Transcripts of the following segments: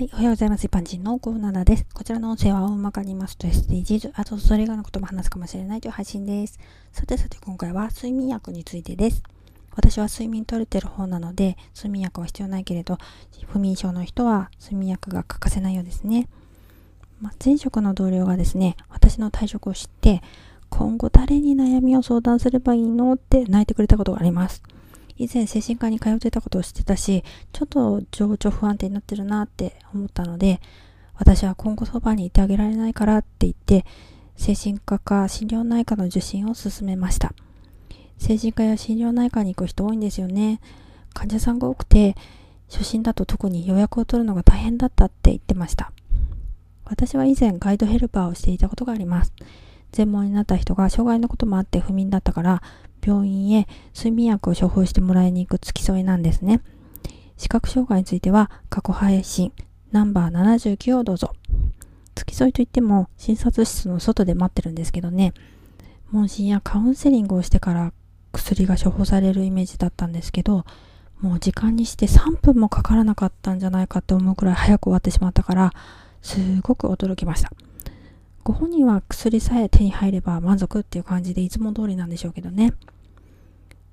はい、おはようございます。一般人のコーナーです。こちらの音声は大まかに言いますと SDGs、あとそれ以外のことも話すかもしれないという配信です。さてさて今回は睡眠薬についてです。私は睡眠取れてる方なので、睡眠薬は必要ないけれど、不眠症の人は睡眠薬が欠かせないようですね。まあ、前職の同僚がですね、私の退職を知って、今後誰に悩みを相談すればいいのって泣いてくれたことがあります。以前精神科に通ってたことを知ってたし、ちょっと情緒不安定になってるなって思ったので、私は今後そばにいてあげられないからって言って、精神科か心療内科の受診を勧めました。精神科や心療内科に行く人多いんですよね。患者さんが多くて、初診だと特に予約を取るのが大変だったって言ってました。私は以前ガイドヘルパーをしていたことがあります。全盲になった人が障害のこともあって不眠だったから病院へ睡眠薬を処方してもらいに行く付き添いなんですね。視覚障害については過去配信ナンバー79をどうぞ。付き添いといっても診察室の外で待ってるんですけどね、問診やカウンセリングをしてから薬が処方されるイメージだったんですけど、もう時間にして3分もかからなかったんじゃないかって思うくらい早く終わってしまったから、すごく驚きました。ご本人は薬さえ手に入れば満足っていう感じでいつも通りなんでしょうけどね。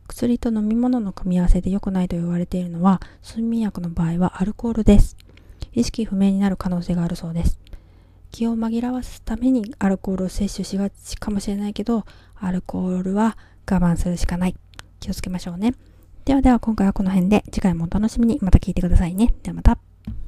薬と飲み物の組み合わせで良くないと言われているのは、睡眠薬の場合はアルコールです。意識不明になる可能性があるそうです。気を紛らわすためにアルコールを摂取しがちかもしれないけど、アルコールは我慢するしかない。気をつけましょうね。ではでは今回はこの辺で、次回もお楽しみにまた聞いてくださいね。ではまた。